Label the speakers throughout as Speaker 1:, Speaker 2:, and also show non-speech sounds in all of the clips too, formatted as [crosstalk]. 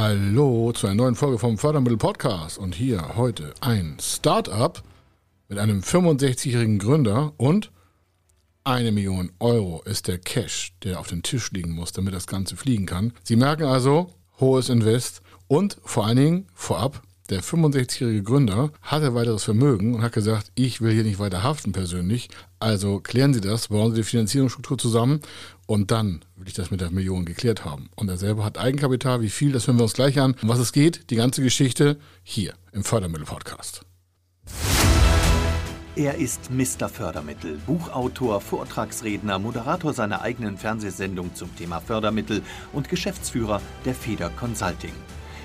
Speaker 1: Hallo zu einer neuen Folge vom Fördermittel Podcast und hier heute ein Startup mit einem 65-jährigen Gründer und eine Million Euro ist der Cash, der auf den Tisch liegen muss, damit das Ganze fliegen kann. Sie merken also, hohes Invest und vor allen Dingen vorab, der 65-jährige Gründer hatte weiteres Vermögen und hat gesagt, ich will hier nicht weiter haften persönlich. Also klären Sie das, bauen Sie die Finanzierungsstruktur zusammen und dann will ich das mit der Million geklärt haben. Und er selber hat Eigenkapital. Wie viel, das hören wir uns gleich an. Um was es geht, die ganze Geschichte hier im Fördermittel-Podcast.
Speaker 2: Er ist Mr. Fördermittel, Buchautor, Vortragsredner, Moderator seiner eigenen Fernsehsendung zum Thema Fördermittel und Geschäftsführer der Feder Consulting.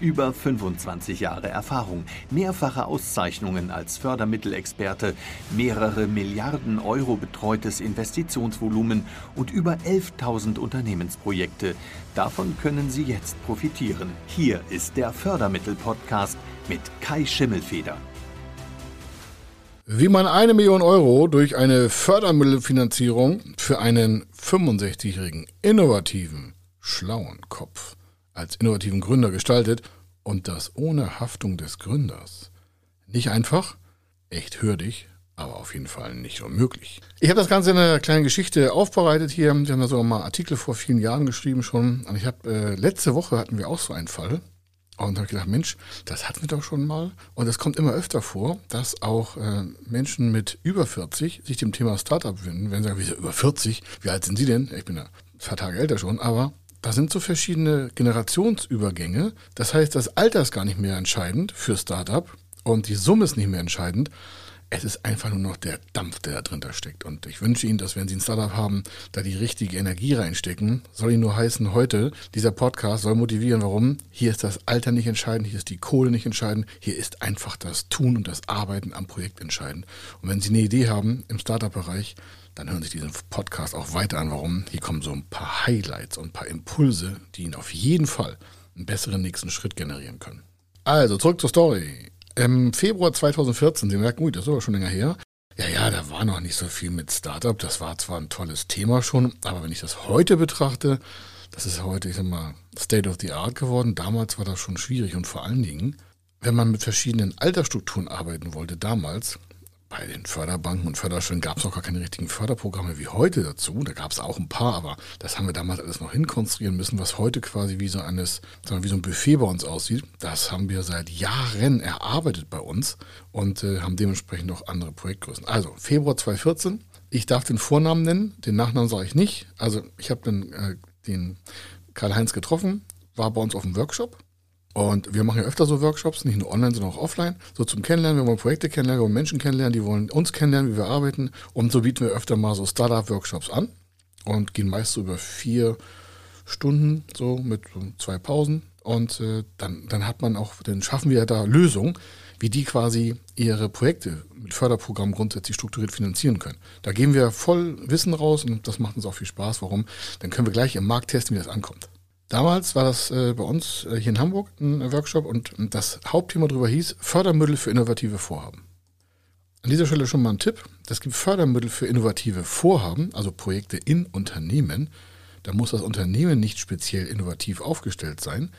Speaker 2: Über 25 Jahre Erfahrung, mehrfache Auszeichnungen als Fördermittelexperte, mehrere Milliarden Euro betreutes Investitionsvolumen und über 11.000 Unternehmensprojekte. Davon können Sie jetzt profitieren. Hier ist der Fördermittel-Podcast mit Kai Schimmelfeder.
Speaker 1: Wie man eine Million Euro durch eine Fördermittelfinanzierung für einen 65-jährigen innovativen, schlauen Kopf als innovativen Gründer gestaltet und das ohne Haftung des Gründers. Nicht einfach, echt hürdig, aber auf jeden Fall nicht unmöglich. Ich habe das Ganze in einer kleinen Geschichte aufbereitet hier. Sie haben da sogar mal Artikel vor vielen Jahren geschrieben schon. Und ich habe äh, letzte Woche hatten wir auch so einen Fall. Und habe gedacht, Mensch, das hatten wir doch schon mal. Und es kommt immer öfter vor, dass auch äh, Menschen mit über 40 sich dem Thema Startup wenden. Wenn sie sagen, wie über 40? Wie alt sind Sie denn? Ich bin ja ein paar Tage älter schon, aber da sind so verschiedene Generationsübergänge. Das heißt, das Alter ist gar nicht mehr entscheidend für Startup und die Summe ist nicht mehr entscheidend. Es ist einfach nur noch der Dampf, der da drin steckt. Und ich wünsche Ihnen, dass wenn Sie ein Startup haben, da die richtige Energie reinstecken. Soll Ihnen nur heißen, heute, dieser Podcast soll motivieren, warum? Hier ist das Alter nicht entscheidend, hier ist die Kohle nicht entscheidend, hier ist einfach das Tun und das Arbeiten am Projekt entscheidend. Und wenn Sie eine Idee haben im Startup-Bereich, dann hören Sie sich diesen Podcast auch weiter an. Warum? Hier kommen so ein paar Highlights und ein paar Impulse, die Ihnen auf jeden Fall einen besseren nächsten Schritt generieren können. Also, zurück zur Story. Im Februar 2014, Sie merken, gut, das ist aber schon länger her. Ja, ja, da war noch nicht so viel mit Startup. Das war zwar ein tolles Thema schon, aber wenn ich das heute betrachte, das ist heute, ich sag mal, State of the Art geworden. Damals war das schon schwierig und vor allen Dingen, wenn man mit verschiedenen Altersstrukturen arbeiten wollte, damals, bei den Förderbanken und Förderstellen gab es auch gar keine richtigen Förderprogramme wie heute dazu. Da gab es auch ein paar, aber das haben wir damals alles noch hinkonstruieren müssen, was heute quasi wie so eines, wie so ein Buffet bei uns aussieht. Das haben wir seit Jahren erarbeitet bei uns und äh, haben dementsprechend noch andere Projektgrößen. Also Februar 2014. Ich darf den Vornamen nennen, den Nachnamen sage ich nicht. Also ich habe dann äh, den Karl-Heinz getroffen, war bei uns auf dem Workshop und wir machen ja öfter so Workshops, nicht nur online, sondern auch offline, so zum Kennenlernen. Wir wollen Projekte kennenlernen, wir wollen Menschen kennenlernen, die wollen uns kennenlernen, wie wir arbeiten. Und so bieten wir öfter mal so Startup-Workshops an und gehen meist so über vier Stunden, so mit zwei Pausen. Und äh, dann, dann hat man auch, dann schaffen wir da Lösungen, wie die quasi ihre Projekte mit Förderprogrammen grundsätzlich strukturiert finanzieren können. Da geben wir voll Wissen raus und das macht uns auch viel Spaß. Warum? Dann können wir gleich im Markt testen, wie das ankommt. Damals war das äh, bei uns äh, hier in Hamburg ein Workshop und das Hauptthema darüber hieß Fördermittel für innovative Vorhaben. An dieser Stelle schon mal ein Tipp. Es gibt Fördermittel für innovative Vorhaben, also Projekte in Unternehmen. Da muss das Unternehmen nicht speziell innovativ aufgestellt sein,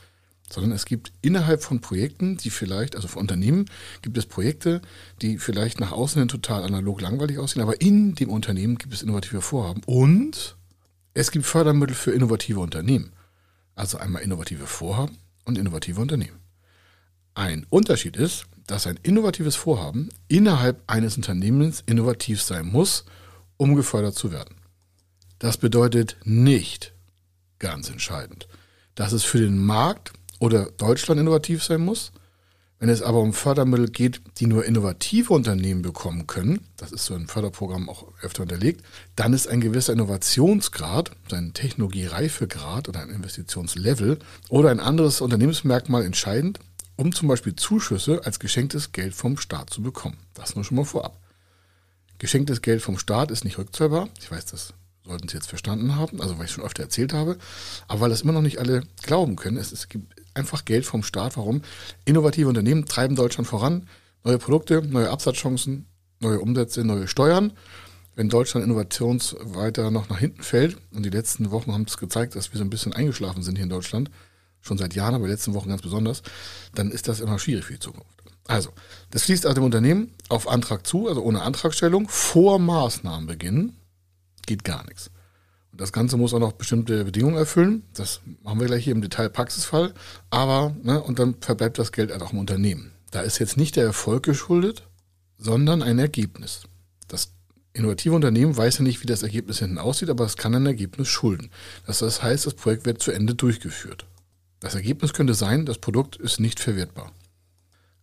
Speaker 1: sondern es gibt innerhalb von Projekten, die vielleicht, also von Unternehmen, gibt es Projekte, die vielleicht nach außen hin total analog langweilig aussehen, aber in dem Unternehmen gibt es innovative Vorhaben und es gibt Fördermittel für innovative Unternehmen. Also einmal innovative Vorhaben und innovative Unternehmen. Ein Unterschied ist, dass ein innovatives Vorhaben innerhalb eines Unternehmens innovativ sein muss, um gefördert zu werden. Das bedeutet nicht, ganz entscheidend, dass es für den Markt oder Deutschland innovativ sein muss, wenn es aber um Fördermittel geht, die nur innovative Unternehmen bekommen können, das ist so ein Förderprogramm auch öfter unterlegt, dann ist ein gewisser Innovationsgrad, ein Technologiereifegrad oder ein Investitionslevel oder ein anderes Unternehmensmerkmal entscheidend, um zum Beispiel Zuschüsse als geschenktes Geld vom Staat zu bekommen. Das nur schon mal vorab. Geschenktes Geld vom Staat ist nicht rückzahlbar. Ich weiß, das sollten es jetzt verstanden haben, also weil ich schon öfter erzählt habe, aber weil das immer noch nicht alle glauben können. Es, es gibt einfach Geld vom Staat. Warum? Innovative Unternehmen treiben Deutschland voran. Neue Produkte, neue Absatzchancen, neue Umsätze, neue Steuern. Wenn Deutschland innovations weiter noch nach hinten fällt, und die letzten Wochen haben es gezeigt, dass wir so ein bisschen eingeschlafen sind hier in Deutschland, schon seit Jahren, aber die letzten Wochen ganz besonders, dann ist das immer schwierig für die Zukunft. Also, das fließt also dem Unternehmen auf Antrag zu, also ohne Antragstellung, vor Maßnahmenbeginn geht gar nichts. Und das Ganze muss auch noch bestimmte Bedingungen erfüllen. Das machen wir gleich hier im Detail Praxisfall. Aber, ne, und dann verbleibt das Geld halt auch im Unternehmen. Da ist jetzt nicht der Erfolg geschuldet, sondern ein Ergebnis. Das innovative Unternehmen weiß ja nicht, wie das Ergebnis hinten aussieht, aber es kann ein Ergebnis schulden. Das heißt, das Projekt wird zu Ende durchgeführt. Das Ergebnis könnte sein, das Produkt ist nicht verwertbar.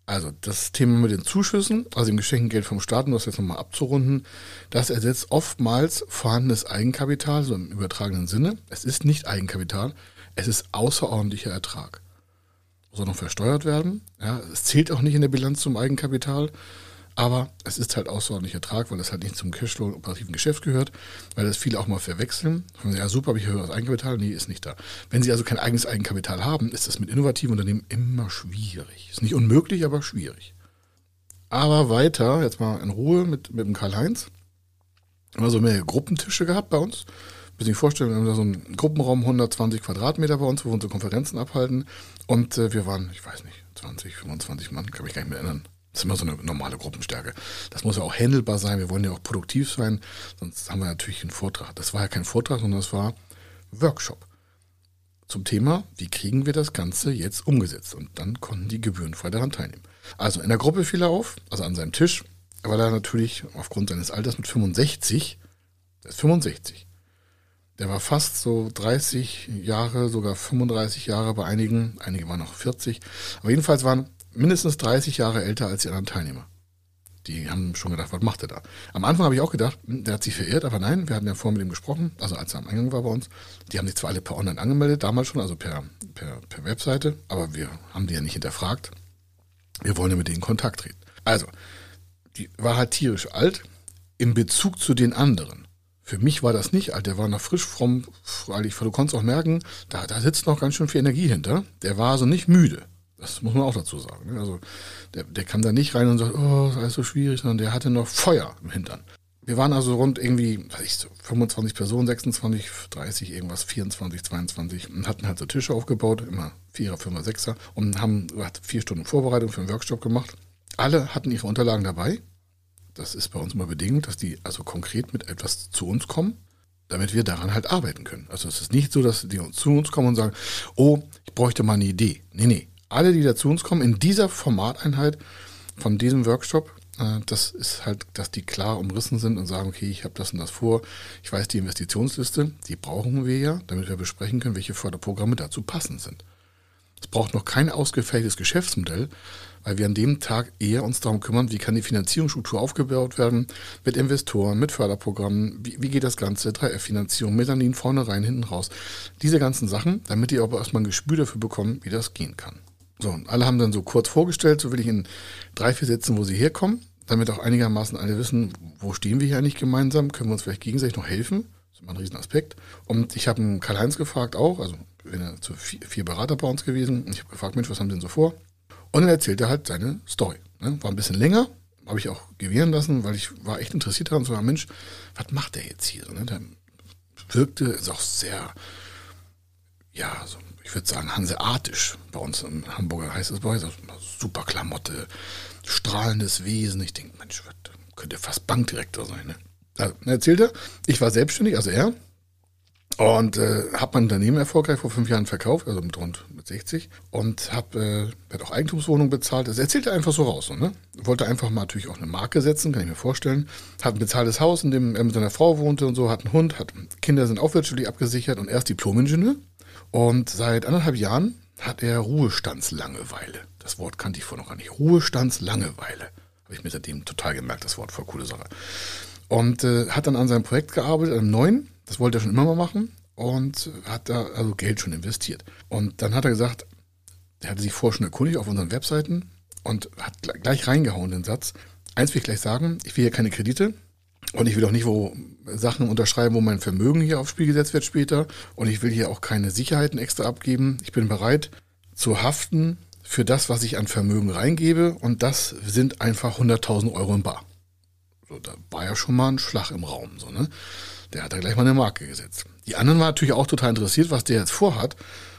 Speaker 1: Also das Thema mit den Zuschüssen, also dem geschenkten Geld vom Staat, um das jetzt nochmal abzurunden, das ersetzt oftmals vorhandenes Eigenkapital, so im übertragenen Sinne. Es ist nicht Eigenkapital, es ist außerordentlicher Ertrag. Auch noch versteuert werden. Ja, es zählt auch nicht in der Bilanz zum Eigenkapital. Aber es ist halt außerordentlicher Ertrag, weil es halt nicht zum Cashflow operativen Geschäft gehört, weil das viele auch mal verwechseln. Ja, super, habe ich höheres Eigenkapital? Nee, ist nicht da. Wenn Sie also kein eigenes Eigenkapital haben, ist das mit innovativen Unternehmen immer schwierig. Ist nicht unmöglich, aber schwierig. Aber weiter, jetzt mal in Ruhe mit, mit dem Karl-Heinz. Wir haben so mehr Gruppentische gehabt bei uns. Ein bisschen vorstellen, wir haben da so einen Gruppenraum, 120 Quadratmeter bei uns, wo wir unsere Konferenzen abhalten. Und äh, wir waren, ich weiß nicht, 20, 25 Mann, kann mich gar nicht mehr erinnern. Das ist immer so eine normale Gruppenstärke. Das muss ja auch handelbar sein. Wir wollen ja auch produktiv sein. Sonst haben wir natürlich einen Vortrag. Das war ja kein Vortrag, sondern das war Workshop zum Thema, wie kriegen wir das Ganze jetzt umgesetzt? Und dann konnten die gebührenfrei daran teilnehmen. Also in der Gruppe fiel er auf, also an seinem Tisch, weil er natürlich aufgrund seines Alters mit 65, der ist 65, der war fast so 30 Jahre, sogar 35 Jahre bei einigen, einige waren noch 40, aber jedenfalls waren mindestens 30 Jahre älter als die anderen Teilnehmer. Die haben schon gedacht, was macht er da? Am Anfang habe ich auch gedacht, hm, der hat sich verirrt, aber nein, wir hatten ja vorher mit ihm gesprochen, also als er am Eingang war bei uns. Die haben sich zwar alle per Online angemeldet, damals schon, also per, per, per Webseite, aber wir haben die ja nicht hinterfragt. Wir wollen ja mit denen Kontakt treten. Also, die war halt tierisch alt im Bezug zu den anderen. Für mich war das nicht alt, der war noch frisch, fromm, freilich, du konntest auch merken, da, da sitzt noch ganz schön viel Energie hinter. Der war also nicht müde. Das muss man auch dazu sagen. Ne? Also der, der kam da nicht rein und sagt, oh, das ist alles so schwierig, sondern der hatte noch Feuer im Hintern. Wir waren also rund irgendwie, weiß ich, so 25 Personen, 26, 30, irgendwas, 24, 22 und hatten halt so Tische aufgebaut, immer Vierer, Fünfer, Sechser und haben vier Stunden Vorbereitung für einen Workshop gemacht. Alle hatten ihre Unterlagen dabei. Das ist bei uns immer bedingt, dass die also konkret mit etwas zu uns kommen, damit wir daran halt arbeiten können. Also es ist nicht so, dass die zu uns kommen und sagen, oh, ich bräuchte mal eine Idee. Nee, nee alle, die da zu uns kommen, in dieser Formateinheit von diesem Workshop, äh, das ist halt, dass die klar umrissen sind und sagen, okay, ich habe das und das vor, ich weiß die Investitionsliste, die brauchen wir ja, damit wir besprechen können, welche Förderprogramme dazu passend sind. Es braucht noch kein ausgefälltes Geschäftsmodell, weil wir an dem Tag eher uns darum kümmern, wie kann die Finanzierungsstruktur aufgebaut werden, mit Investoren, mit Förderprogrammen, wie, wie geht das Ganze, 3F-Finanzierung, Metanin vorne rein, hinten raus. Diese ganzen Sachen, damit ihr aber erstmal ein Gespür dafür bekommt, wie das gehen kann. So, alle haben dann so kurz vorgestellt, so will ich in drei, vier Sätzen, wo sie herkommen, damit auch einigermaßen alle wissen, wo stehen wir hier eigentlich gemeinsam, können wir uns vielleicht gegenseitig noch helfen. Das ist immer ein Riesenaspekt. Und ich habe Karl-Heinz gefragt auch, also zu vier, vier, Berater bei uns gewesen. Und ich habe gefragt, Mensch, was haben Sie denn so vor? Und dann erzählt er halt seine Story. Ne? War ein bisschen länger, habe ich auch gewähren lassen, weil ich war echt interessiert daran, so, Mensch, was macht der jetzt hier? Ne? Der wirkte, ist auch sehr, ja, so ich würde sagen, hanseatisch. Bei uns im Hamburger heißt es bei super Klamotte, strahlendes Wesen. Ich denke, Mensch, könnte fast Bankdirektor sein. Ne? Also, er erzählte, ich war selbstständig, also er, und äh, habe mein Unternehmen erfolgreich vor fünf Jahren verkauft, also mit rund mit 60 und habe äh, auch Eigentumswohnung bezahlt. Das erzählte einfach so raus, ne? Wollte einfach mal natürlich auch eine Marke setzen, kann ich mir vorstellen. Hat ein bezahltes Haus, in dem er mit seiner Frau wohnte und so, hat einen Hund, hat Kinder sind auch wirtschaftlich abgesichert und er ist Diplomingenieur und seit anderthalb Jahren hat er Ruhestandslangeweile. Das Wort kannte ich vorher noch gar nicht. Ruhestandslangeweile. Habe ich mir seitdem total gemerkt, das Wort, voll coole Sache. Und äh, hat dann an seinem Projekt gearbeitet, einem neuen. Das wollte er schon immer mal machen. Und hat da also Geld schon investiert. Und dann hat er gesagt, er hatte sich vorher schon erkundigt auf unseren Webseiten und hat gleich reingehauen den Satz. Eins will ich gleich sagen, ich will hier keine Kredite, Und ich will auch nicht wo Sachen unterschreiben, wo mein Vermögen hier aufs Spiel gesetzt wird später. Und ich will hier auch keine Sicherheiten extra abgeben. Ich bin bereit zu haften für das, was ich an Vermögen reingebe. Und das sind einfach 100.000 Euro im Bar. So, da war ja schon mal ein Schlag im Raum. So, ne? Der hat da gleich mal eine Marke gesetzt. Die anderen waren natürlich auch total interessiert, was der jetzt vorhat.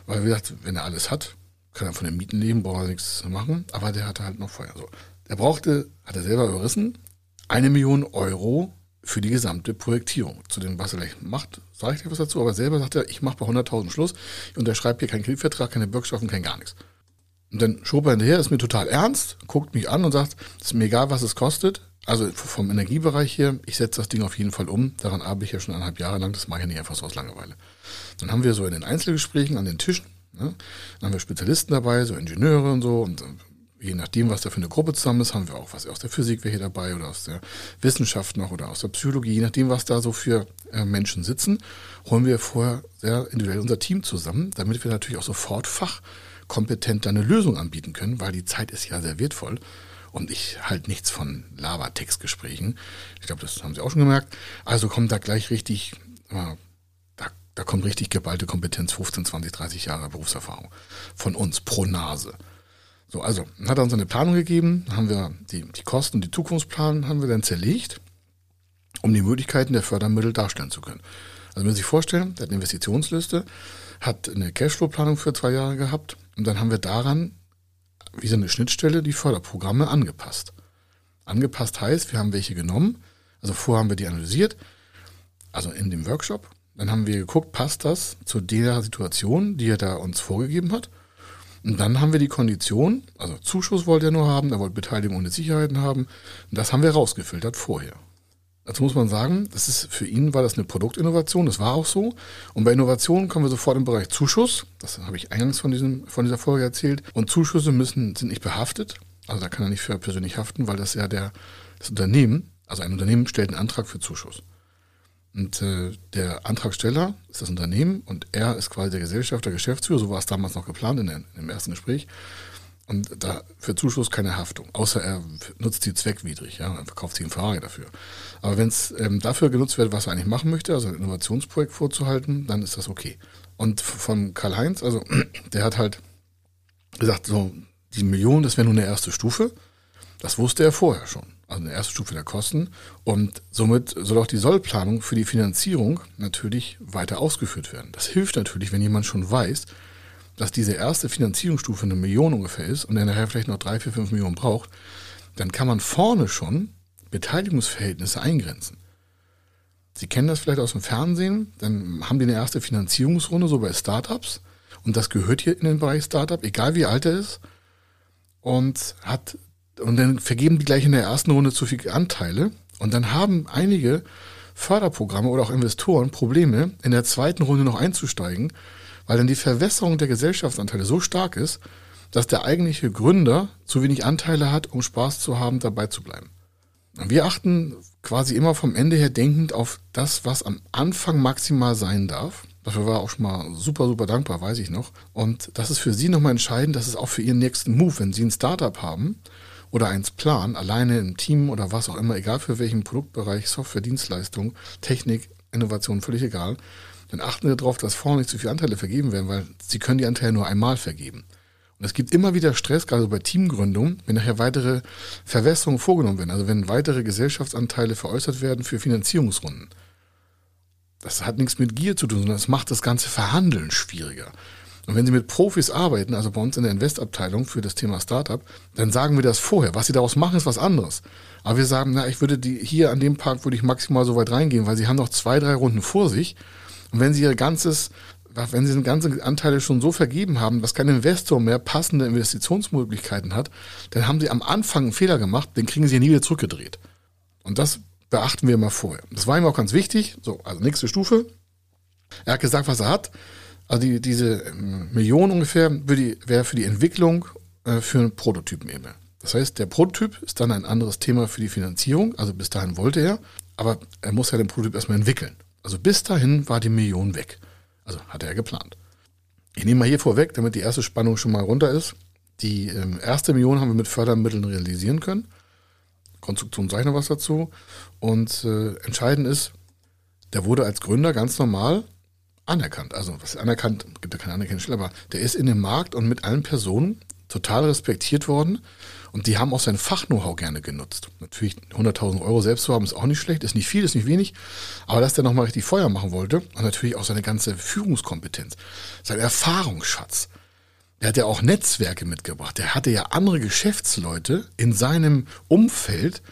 Speaker 1: Weil, wie gesagt, wenn er alles hat, kann er von den Mieten leben, braucht er nichts machen. Aber der hatte halt noch Feuer. So. Er brauchte, hat er selber überrissen, eine Million Euro für die gesamte Projektierung. Zu dem, was er gleich macht, sage ich gleich was dazu, aber selber sagt er, ich mache bei 100.000 Schluss und unterschreibe hier keinen Kreditvertrag, keine Bürgschaften, kein gar nichts. Und dann schob er hinterher, ist mir total ernst, guckt mich an und sagt, ist mir egal, was es kostet. Also vom Energiebereich hier, ich setze das Ding auf jeden Fall um. Daran arbeite ich ja schon eineinhalb Jahre lang, das mache ich nicht einfach so aus Langeweile. Dann haben wir so in den Einzelgesprächen an den Tischen, ne, dann haben wir Spezialisten dabei, so Ingenieure und so, und je nachdem, was da für eine Gruppe zusammen ist, haben wir auch was aus der Physik welche dabei oder aus der Wissenschaft noch oder aus der Psychologie, je nachdem, was da so für äh, Menschen sitzen, holen wir vorher sehr individuell unser Team zusammen, damit wir natürlich auch sofort fachkompetent eine Lösung anbieten können, weil die Zeit ist ja sehr wertvoll. Und ich halte nichts von Lava-Textgesprächen. Ich glaube, das haben Sie auch schon gemerkt. Also kommt da gleich richtig, äh, da, da kommt richtig geballte Kompetenz, 15, 20, 30 Jahre Berufserfahrung von uns pro Nase. So, also hat er uns eine Planung gegeben, haben wir die, die Kosten die Zukunftsplan haben wir dann zerlegt, um die Möglichkeiten der Fördermittel darstellen zu können. Also wenn Sie sich vorstellen, der hat eine Investitionsliste, hat eine Cashflow-Planung für zwei Jahre gehabt und dann haben wir daran, wie so eine Schnittstelle, die Förderprogramme angepasst. Angepasst heißt, wir haben welche genommen, also vorher haben wir die analysiert, also in dem Workshop, dann haben wir geguckt, passt das zu der Situation, die er da uns vorgegeben hat und dann haben wir die Kondition, also Zuschuss wollte er nur haben, er wollte Beteiligung ohne Sicherheiten haben. Und das haben wir rausgefiltert vorher. Dazu muss man sagen, das ist für ihn war das eine Produktinnovation, das war auch so. Und bei Innovationen kommen wir sofort im Bereich Zuschuss. Das habe ich eingangs von, diesem, von dieser Folge erzählt. Und Zuschüsse müssen, sind nicht behaftet. Also da kann er nicht für persönlich haften, weil das ja der, das Unternehmen, also ein Unternehmen stellt einen Antrag für Zuschuss. Und äh, der Antragsteller ist das Unternehmen und er ist quasi der Gesellschafter, Geschäftsführer, so war es damals noch geplant in, der, in dem ersten Gespräch. Und da für Zuschuss keine Haftung, außer er nutzt die zweckwidrig, ja, er verkauft sich einen Ferrari dafür. Aber wenn es ähm, dafür genutzt wird, was er eigentlich machen möchte, also ein Innovationsprojekt vorzuhalten, dann ist das okay. Und von Karl-Heinz, also [clears throat] der hat halt gesagt, so, die Million, das wäre nur eine erste Stufe. Das wusste er vorher schon also eine erste Stufe der Kosten. Und somit soll auch die Sollplanung für die Finanzierung natürlich weiter ausgeführt werden. Das hilft natürlich, wenn jemand schon weiß, dass diese erste Finanzierungsstufe eine Million ungefähr ist und er nachher vielleicht noch drei, vier, fünf Millionen braucht, dann kann man vorne schon Beteiligungsverhältnisse eingrenzen. Sie kennen das vielleicht aus dem Fernsehen, dann haben die eine erste Finanzierungsrunde so bei Startups und das gehört hier in den Bereich Startup, egal wie alt er ist, und hat und dann vergeben die gleich in der ersten Runde zu viele Anteile. Und dann haben einige Förderprogramme oder auch Investoren Probleme, in der zweiten Runde noch einzusteigen, weil dann die Verwässerung der Gesellschaftsanteile so stark ist, dass der eigentliche Gründer zu wenig Anteile hat, um Spaß zu haben, dabei zu bleiben. Wir achten quasi immer vom Ende her denkend auf das, was am Anfang maximal sein darf. Dafür war auch schon mal super, super dankbar, weiß ich noch. Und das ist für Sie nochmal entscheidend, das ist auch für Ihren nächsten Move. Wenn Sie ein Startup haben oder eins planen, alleine im Team oder was auch immer, egal für welchen Produktbereich, Software, Dienstleistung, Technik, Innovation, völlig egal, dann achten Sie darauf, dass vorne nicht zu viele Anteile vergeben werden, weil Sie können die Anteile nur einmal vergeben. Und es gibt immer wieder Stress, gerade bei Teamgründung, wenn nachher weitere Verwässerungen vorgenommen werden, also wenn weitere Gesellschaftsanteile veräußert werden für Finanzierungsrunden. Das hat nichts mit Gier zu tun, sondern es macht das ganze Verhandeln schwieriger. Und wenn Sie mit Profis arbeiten, also bei uns in der Investabteilung für das Thema Startup, dann sagen wir das vorher. Was Sie daraus machen, ist was anderes. Aber wir sagen, na, ich würde die hier an dem Park würde ich maximal so weit reingehen, weil Sie haben noch zwei, drei Runden vor sich. Und wenn Sie Ihr ganzes wenn Sie ganze Anteile schon so vergeben haben, dass kein Investor mehr passende Investitionsmöglichkeiten hat, dann haben Sie am Anfang einen Fehler gemacht, den kriegen Sie nie wieder zurückgedreht. Und das beachten wir immer vorher. Das war ihm auch ganz wichtig. So, also nächste Stufe. Er hat gesagt, was er hat. Also die, diese ähm, Million ungefähr wäre für die Entwicklung äh, für einen Prototypen eben. Das heißt, der Prototyp ist dann ein anderes Thema für die Finanzierung. Also bis dahin wollte er, aber er muss ja den Prototyp erstmal entwickeln. Also bis dahin war die Million weg. Also hatte er geplant. Ich nehme mal hier vorweg, damit die erste Spannung schon mal runter ist. Die ähm, erste Million haben wir mit Fördermitteln realisieren können. Konstruktion sage ich noch was dazu. Und äh, entscheidend ist, der wurde als Gründer ganz normal anerkannt. Also was anerkannt, gibt ja keine Stelle, aber der ist in dem Markt und mit allen Personen total respektiert worden. Und die haben auch sein Fach-Know-how gerne genutzt. Natürlich 100.000 Euro selbst zu haben, ist auch nicht schlecht, ist nicht viel, ist nicht wenig. Aber dass der nochmal richtig Feuer machen wollte und natürlich auch seine ganze Führungskompetenz, sein Erfahrungsschatz. Der hat ja auch Netzwerke mitgebracht. Der hatte ja andere Geschäftsleute in seinem Umfeld,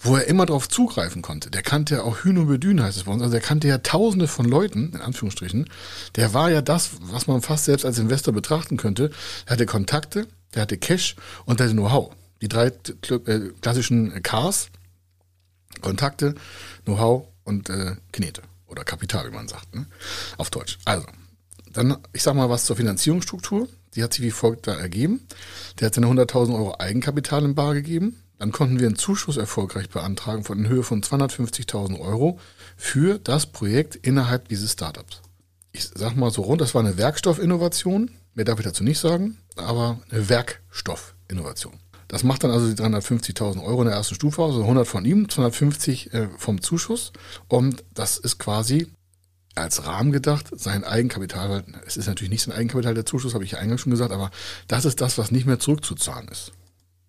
Speaker 1: wo er immer darauf zugreifen konnte. Der kannte ja auch Hühn und Bedün, heißt es bei uns. Also der kannte ja tausende von Leuten, in Anführungsstrichen. Der war ja das, was man fast selbst als Investor betrachten könnte. Er hatte Kontakte, der hatte Cash und der hatte Know-how. Die drei äh, klassischen Cars, Kontakte, Know-how und äh, Knete. Oder Kapital, wie man sagt, ne? auf Deutsch. Also, dann, ich sag mal was zur Finanzierungsstruktur. Die hat sich wie folgt da ergeben. Der hat seine 100.000 Euro Eigenkapital in Bar gegeben. Dann konnten wir einen Zuschuss erfolgreich beantragen von in Höhe von 250.000 Euro für das Projekt innerhalb dieses Startups. Ich sag mal so rund, das war eine Werkstoffinnovation. Mehr darf ich dazu nicht sagen, aber eine Werkstoffinnovation. Das macht dann also die 350.000 Euro in der ersten Stufe aus, also 100 von ihm, 250 äh, vom Zuschuss. Und das ist quasi als Rahmen gedacht, sein Eigenkapital, es ist natürlich nicht sein Eigenkapital, der Zuschuss, habe ich ja eingangs schon gesagt, aber das ist das, was nicht mehr zurückzuzahlen ist.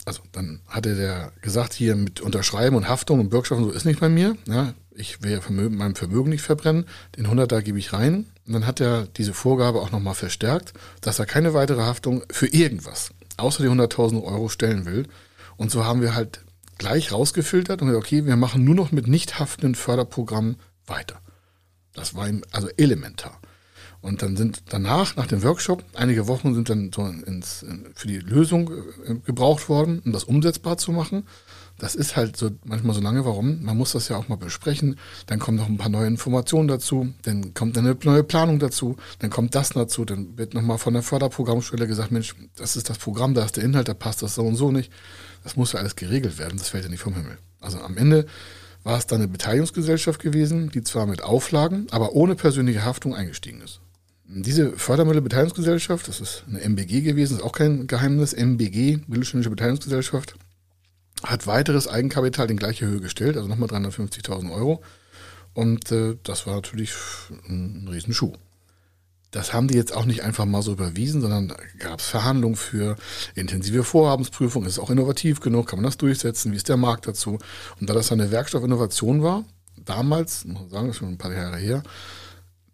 Speaker 1: Also dann hatte der gesagt, hier mit Unterschreiben und Haftung und Bürgschaft und so ist nicht bei mir. Ja, ich will Vermögen, meinem Vermögen nicht verbrennen. Den 100er gebe ich rein. Und dann hat er diese Vorgabe auch nochmal verstärkt, dass er keine weitere Haftung für irgendwas außer die 100.000 Euro stellen will. Und so haben wir halt gleich rausgefiltert und gesagt, okay, wir machen nur noch mit nicht haftenden Förderprogrammen weiter. Das war ihm also elementar. Und dann sind danach, nach dem Workshop, einige Wochen sind dann so ins, für die Lösung äh, gebraucht worden, um das umsetzbar zu machen. Das ist halt so manchmal so lange, warum? Man muss das ja auch mal besprechen. Dann kommen noch ein paar neue Informationen dazu, dann kommt eine neue Planung dazu, dann kommt das dazu, dann wird nochmal von der Förderprogrammstelle gesagt, Mensch, das ist das Programm, da ist der Inhalt, da passt das so und so nicht. Das muss ja alles geregelt werden, das fällt ja nicht vom Himmel. Also am Ende war es dann eine Beteiligungsgesellschaft gewesen, die zwar mit Auflagen, aber ohne persönliche Haftung eingestiegen ist. Diese Fördermittelbeteiligungsgesellschaft, das ist eine MBG gewesen, ist auch kein Geheimnis, MBG, Mittelständische Beteiligungsgesellschaft, hat weiteres Eigenkapital in gleiche Höhe gestellt, also nochmal 350.000 Euro. Und äh, das war natürlich ein Riesenschuh. Das haben die jetzt auch nicht einfach mal so überwiesen, sondern gab es Verhandlungen für intensive Vorhabensprüfung. Ist es auch innovativ genug? Kann man das durchsetzen? Wie ist der Markt dazu? Und da das eine Werkstoffinnovation war, damals, muss man sagen, das ist schon ein paar Jahre her,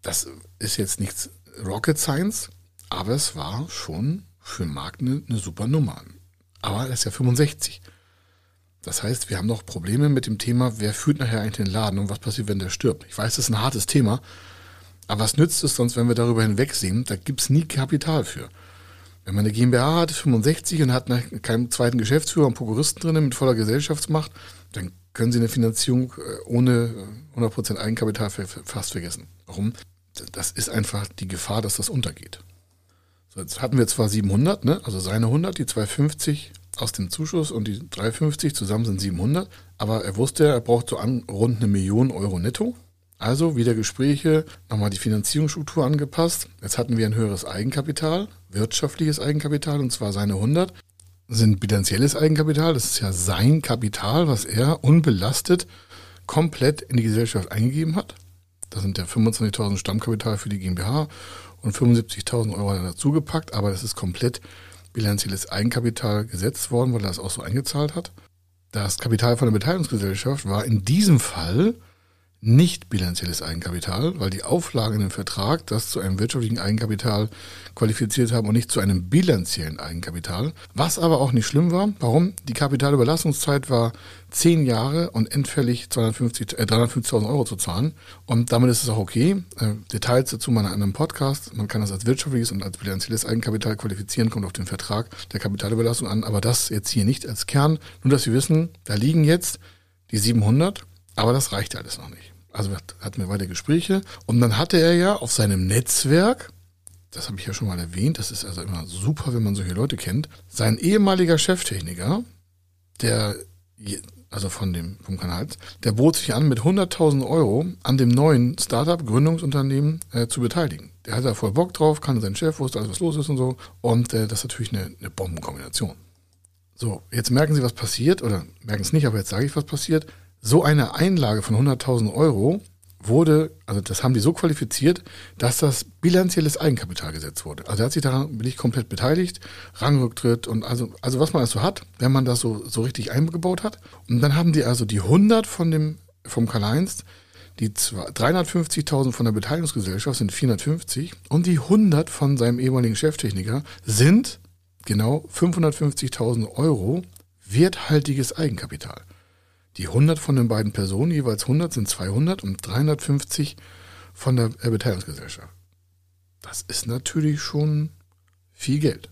Speaker 1: das ist jetzt nichts Rocket Science, aber es war schon für den Markt eine, eine super Nummer. Aber er ist ja 65. Das heißt, wir haben noch Probleme mit dem Thema, wer führt nachher eigentlich den Laden und was passiert, wenn der stirbt. Ich weiß, das ist ein hartes Thema, aber was nützt es sonst, wenn wir darüber hinwegsehen? Da gibt es nie Kapital für. Wenn man eine GmbH hat, 65 und hat keinen zweiten Geschäftsführer und Prokuristen drin mit voller Gesellschaftsmacht, dann können Sie eine Finanzierung äh, ohne 100% Eigenkapital fast vergessen. Warum? Das ist einfach die Gefahr, dass das untergeht. So, jetzt hatten wir zwar 700, ne? also seine 100, die 250 aus dem Zuschuss und die 350 zusammen sind 700, aber er wusste, er braucht so an, rund eine Million Euro netto also wieder Gespräche, nochmal die Finanzierungsstruktur angepasst. Jetzt hatten wir ein höheres Eigenkapital, wirtschaftliches Eigenkapital, und zwar seine 100 sind bilanzielles Eigenkapital. Das ist ja sein Kapital, was er unbelastet komplett in die Gesellschaft eingegeben hat. Da sind ja 25.000 Stammkapital für die GmbH und 75.000 Euro dazugepackt, aber das ist komplett bilanzielles Eigenkapital gesetzt worden, weil er das auch so eingezahlt hat. Das Kapital von der Beteiligungsgesellschaft war in diesem Fall nicht bilanzielles Eigenkapital, weil die Auflagen dem Vertrag das zu einem wirtschaftlichen Eigenkapital qualifiziert haben und nicht zu einem bilanziellen Eigenkapital. Was aber auch nicht schlimm war. Warum? Die Kapitalüberlassungszeit war zehn Jahre und endfällig 250, äh, 350.000 Euro zu zahlen. Und damit ist es auch okay. Äh, Details dazu mal in einem Podcast. Man kann das als wirtschaftliches und als bilanzielles Eigenkapital qualifizieren, kommt auf den Vertrag der Kapitalüberlassung an. Aber das jetzt hier nicht als Kern. Nur, dass Sie wissen, da liegen jetzt die 700 aber das reichte alles noch nicht. Also hatten wir weiter Gespräche. Und dann hatte er ja auf seinem Netzwerk, das habe ich ja schon mal erwähnt, das ist also immer super, wenn man solche Leute kennt, sein ehemaliger Cheftechniker, der, also von dem, vom Kanal, der bot sich an, mit 100.000 Euro an dem neuen Startup, Gründungsunternehmen äh, zu beteiligen. Der hatte da voll Bock drauf, kannte seinen Chef, wusste alles, was los ist und so. Und äh, das ist natürlich eine, eine Bombenkombination. So, jetzt merken Sie, was passiert, oder merken es nicht, aber jetzt sage ich, was passiert. So eine Einlage von 100.000 Euro wurde, also das haben die so qualifiziert, dass das bilanzielles Eigenkapital gesetzt wurde. Also er hat sich daran nicht komplett beteiligt, Rangrücktritt und also, also was man also hat, wenn man das so, so richtig eingebaut hat. Und dann haben die also die 100 von dem, vom Karl-Heinz, die 350.000 von der Beteiligungsgesellschaft sind 450 und die 100 von seinem ehemaligen Cheftechniker sind genau 550.000 Euro werthaltiges Eigenkapital. Die 100 von den beiden Personen, jeweils 100 sind 200 und 350 von der Beteiligungsgesellschaft. Das ist natürlich schon viel Geld.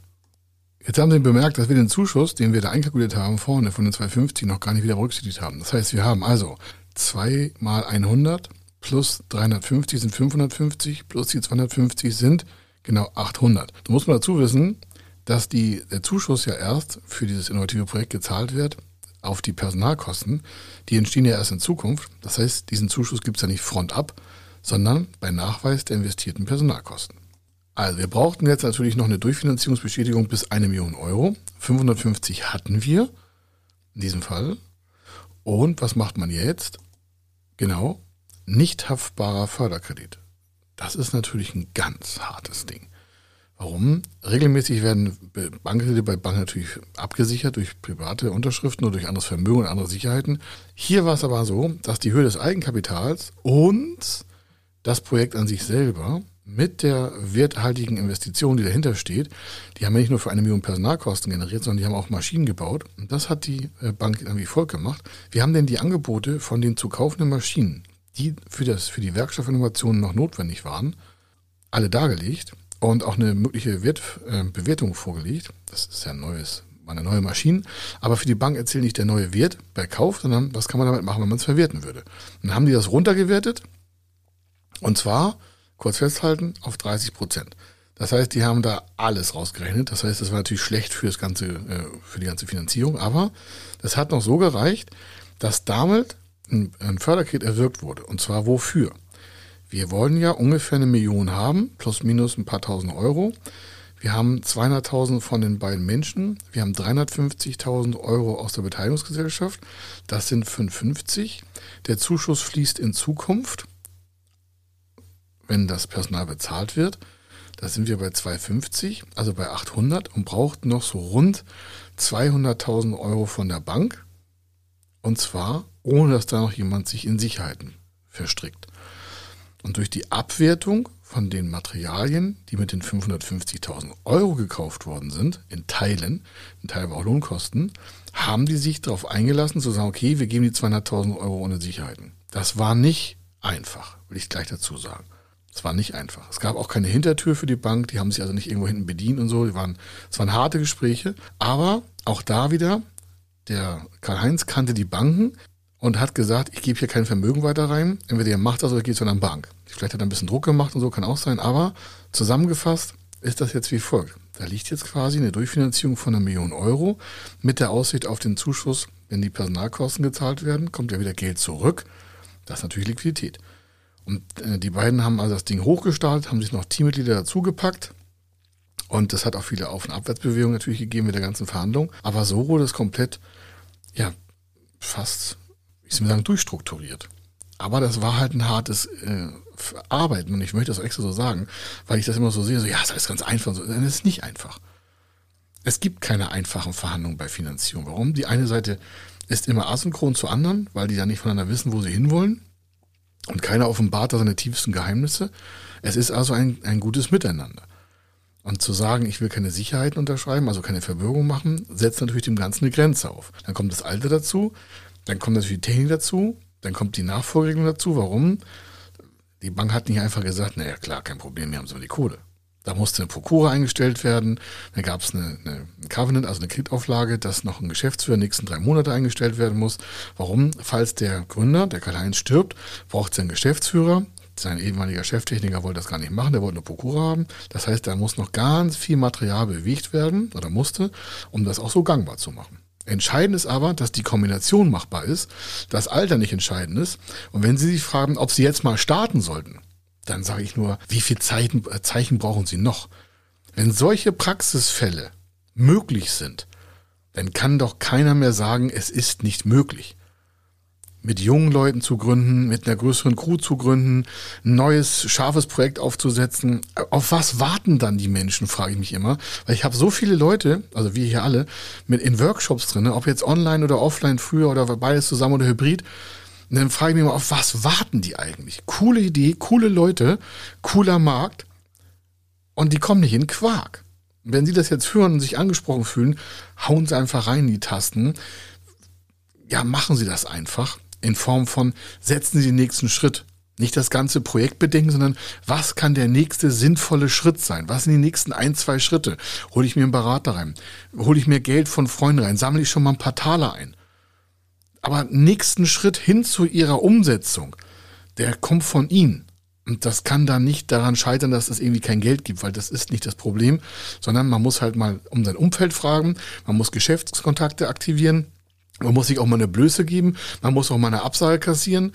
Speaker 1: Jetzt haben Sie bemerkt, dass wir den Zuschuss, den wir da einkalkuliert haben, vorne von den 250 noch gar nicht wieder berücksichtigt haben. Das heißt, wir haben also 2 mal 100 plus 350 sind 550 plus die 250 sind genau 800. Da muss man dazu wissen, dass die, der Zuschuss ja erst für dieses innovative Projekt gezahlt wird, auf die Personalkosten, die entstehen ja erst in Zukunft. Das heißt, diesen Zuschuss gibt es ja nicht frontab, sondern bei Nachweis der investierten Personalkosten. Also wir brauchten jetzt natürlich noch eine Durchfinanzierungsbestätigung bis eine Million Euro. 550 hatten wir in diesem Fall. Und was macht man jetzt? Genau, nicht haftbarer Förderkredit. Das ist natürlich ein ganz hartes Ding. Warum? Regelmäßig werden Bankkredite bei Banken natürlich abgesichert durch private Unterschriften oder durch anderes Vermögen und andere Sicherheiten. Hier war es aber so, dass die Höhe des Eigenkapitals und das Projekt an sich selber mit der werthaltigen Investition, die dahinter steht, die haben ja nicht nur für eine Million Personalkosten generiert, sondern die haben auch Maschinen gebaut. Und das hat die äh, Bank dann wie folgt gemacht. Wir haben denn die Angebote von den zu kaufenden Maschinen, die für, das, für die Werkstoffinnovationen noch notwendig waren, alle dargelegt und auch eine mögliche Wert, äh, Bewertung vorgelegt. Das ist ja ein neues, eine neue Maschine. Aber für die Bank erzählt nicht der neue Wert bei Kauf, sondern was kann man damit machen, wenn man es verwerten würde. dann haben die das runtergewertet. Und zwar, kurz festhalten, auf 30 Prozent. Das heißt, die haben da alles rausgerechnet. Das heißt, das war natürlich schlecht für das ganze, äh, für die ganze Finanzierung. Aber das hat noch so gereicht, dass damit ein, ein Förderkredit erwirkt wurde. Und zwar wofür? Wir wollen ja ungefähr eine Million haben, plus minus ein paar tausend Euro. Wir haben 200.000 von den beiden Menschen. Wir haben 350.000 Euro aus der Beteiligungsgesellschaft. Das sind 55. Der Zuschuss fließt in Zukunft, wenn das Personal bezahlt wird. Da sind wir bei 250, also bei 800 und braucht noch so rund 200.000 Euro von der Bank. Und zwar ohne, dass da noch jemand sich in Sicherheiten verstrickt. Und durch die Abwertung von den Materialien, die mit den 550.000 Euro gekauft worden sind, in Teilen, in Teilen auch Lohnkosten, haben die sich darauf eingelassen zu sagen, okay, wir geben die 200.000 Euro ohne Sicherheiten. Das war nicht einfach, will ich gleich dazu sagen. Es war nicht einfach. Es gab auch keine Hintertür für die Bank, die haben sich also nicht irgendwo hinten bedient und so. Die waren, es waren harte Gespräche. Aber auch da wieder, der Karl-Heinz kannte die Banken, und hat gesagt, ich gebe hier kein Vermögen weiter rein. Entweder ihr macht das oder geht zu einer Bank. Vielleicht hat er ein bisschen Druck gemacht und so, kann auch sein. Aber zusammengefasst ist das jetzt wie folgt. Da liegt jetzt quasi eine Durchfinanzierung von einer Million Euro mit der Aussicht auf den Zuschuss, wenn die Personalkosten gezahlt werden, kommt ja wieder Geld zurück. Das ist natürlich Liquidität. Und äh, die beiden haben also das Ding hochgestartet, haben sich noch Teammitglieder dazugepackt. Und das hat auch viele Auf- und Abwärtsbewegungen natürlich gegeben mit der ganzen Verhandlung. Aber so wurde es komplett, ja, fast ich will sagen, durchstrukturiert. Aber das war halt ein hartes äh, Arbeiten und ich möchte das extra so sagen, weil ich das immer so sehe, so ja, das ist ganz einfach. So, das ist nicht einfach. Es gibt keine einfachen Verhandlungen bei Finanzierung. Warum? Die eine Seite ist immer asynchron zur anderen, weil die ja nicht voneinander wissen, wo sie hinwollen. Und keiner offenbart da seine tiefsten Geheimnisse. Es ist also ein, ein gutes Miteinander. Und zu sagen, ich will keine Sicherheiten unterschreiben, also keine Verbürgung machen, setzt natürlich dem Ganzen eine Grenze auf. Dann kommt das Alter dazu, dann kommt natürlich die Technik dazu, dann kommt die Nachfolgeregelung dazu. Warum? Die Bank hat nicht einfach gesagt, naja klar, kein Problem, wir haben so die Kohle. Da musste eine Prokura eingestellt werden, dann gab es eine, eine Covenant, also eine Kreditauflage, dass noch ein Geschäftsführer nächsten drei Monate eingestellt werden muss. Warum? Falls der Gründer, der Karl-Heinz, stirbt, braucht es einen Geschäftsführer. Sein ehemaliger Cheftechniker wollte das gar nicht machen, der wollte eine Prokura haben. Das heißt, da muss noch ganz viel Material bewegt werden oder musste, um das auch so gangbar zu machen. Entscheidend ist aber, dass die Kombination machbar ist, das Alter nicht entscheidend ist. Und wenn Sie sich fragen, ob Sie jetzt mal starten sollten, dann sage ich nur, wie viel Zeichen, äh, Zeichen brauchen Sie noch? Wenn solche Praxisfälle möglich sind, dann kann doch keiner mehr sagen, es ist nicht möglich mit jungen Leuten zu gründen, mit einer größeren Crew zu gründen, ein neues, scharfes Projekt aufzusetzen. Auf was warten dann die Menschen, frage ich mich immer. Weil ich habe so viele Leute, also wir hier alle, mit in Workshops drin, ob jetzt online oder offline früher oder beides zusammen oder hybrid. Und dann frage ich mich immer, auf was warten die eigentlich? Coole Idee, coole Leute, cooler Markt. Und die kommen nicht in Quark. Wenn Sie das jetzt hören und sich angesprochen fühlen, hauen Sie einfach rein in die Tasten. Ja, machen Sie das einfach in Form von setzen Sie den nächsten Schritt. Nicht das ganze Projekt bedenken, sondern was kann der nächste sinnvolle Schritt sein? Was sind die nächsten ein, zwei Schritte? Hole ich mir einen Berater rein? Hole ich mir Geld von Freunden rein? Sammle ich schon mal ein paar Taler ein? Aber nächsten Schritt hin zu Ihrer Umsetzung, der kommt von Ihnen. Und das kann dann nicht daran scheitern, dass es irgendwie kein Geld gibt, weil das ist nicht das Problem, sondern man muss halt mal um sein Umfeld fragen, man muss Geschäftskontakte aktivieren, man muss sich auch mal eine Blöße geben, man muss auch mal eine Absage kassieren.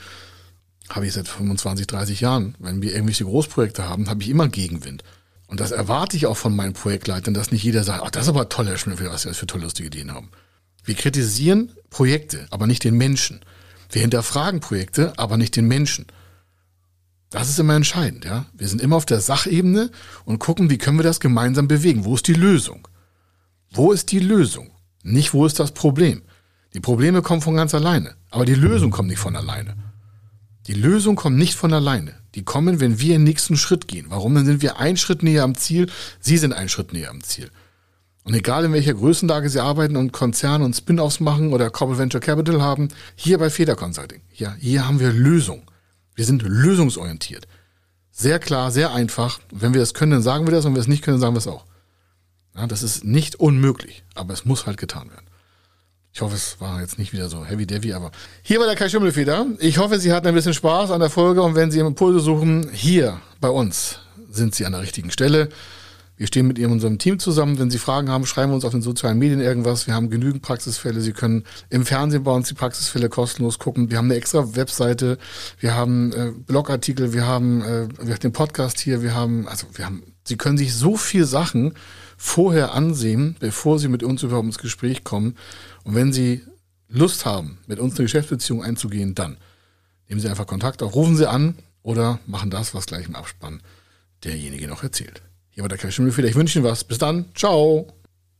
Speaker 1: Habe ich seit 25, 30 Jahren. Wenn wir irgendwelche Großprojekte haben, habe ich immer Gegenwind. Und das erwarte ich auch von meinen Projektleitern, dass nicht jeder sagt, ach, das ist aber toll, Herr Schmidt, was Sie für tolle, lustige Ideen haben. Wir kritisieren Projekte, aber nicht den Menschen. Wir hinterfragen Projekte, aber nicht den Menschen. Das ist immer entscheidend, ja. Wir sind immer auf der Sachebene und gucken, wie können wir das gemeinsam bewegen? Wo ist die Lösung? Wo ist die Lösung? Nicht, wo ist das Problem? Die Probleme kommen von ganz alleine, aber die Lösung kommt nicht von alleine. Die Lösung kommt nicht von alleine. Die kommen, wenn wir den nächsten Schritt gehen. Warum? Dann sind wir einen Schritt näher am Ziel, Sie sind einen Schritt näher am Ziel. Und egal in welcher Größenlage Sie arbeiten und Konzerne und Spin-offs machen oder Corporate Venture Capital haben, hier bei Feder Consulting, ja, hier haben wir Lösung. Wir sind lösungsorientiert. Sehr klar, sehr einfach. Wenn wir das können, dann sagen wir das und wenn wir es nicht können, dann sagen wir es auch. Ja, das ist nicht unmöglich, aber es muss halt getan werden. Ich hoffe, es war jetzt nicht wieder so heavy devy, aber hier war der Kai Schimmelfeder. Ich hoffe, Sie hatten ein bisschen Spaß an der Folge und wenn Sie Impulse suchen, hier bei uns sind Sie an der richtigen Stelle. Wir stehen mit Ihrem unserem Team zusammen. Wenn Sie Fragen haben, schreiben wir uns auf den sozialen Medien irgendwas. Wir haben genügend Praxisfälle. Sie können im Fernsehen bei uns die Praxisfälle kostenlos gucken. Wir haben eine extra Webseite. Wir haben äh, Blogartikel. Wir haben, äh, wir haben den Podcast hier. Wir haben, also wir haben, Sie können sich so viel Sachen vorher ansehen, bevor Sie mit uns überhaupt ins Gespräch kommen. Und wenn Sie Lust haben, mit uns eine Geschäftsbeziehung einzugehen, dann nehmen Sie einfach Kontakt auf, rufen Sie an oder machen das, was gleich im Abspann derjenige noch erzählt. Hier war der Kai Schimmelfeder. Ich wünsche Ihnen was. Bis dann. Ciao.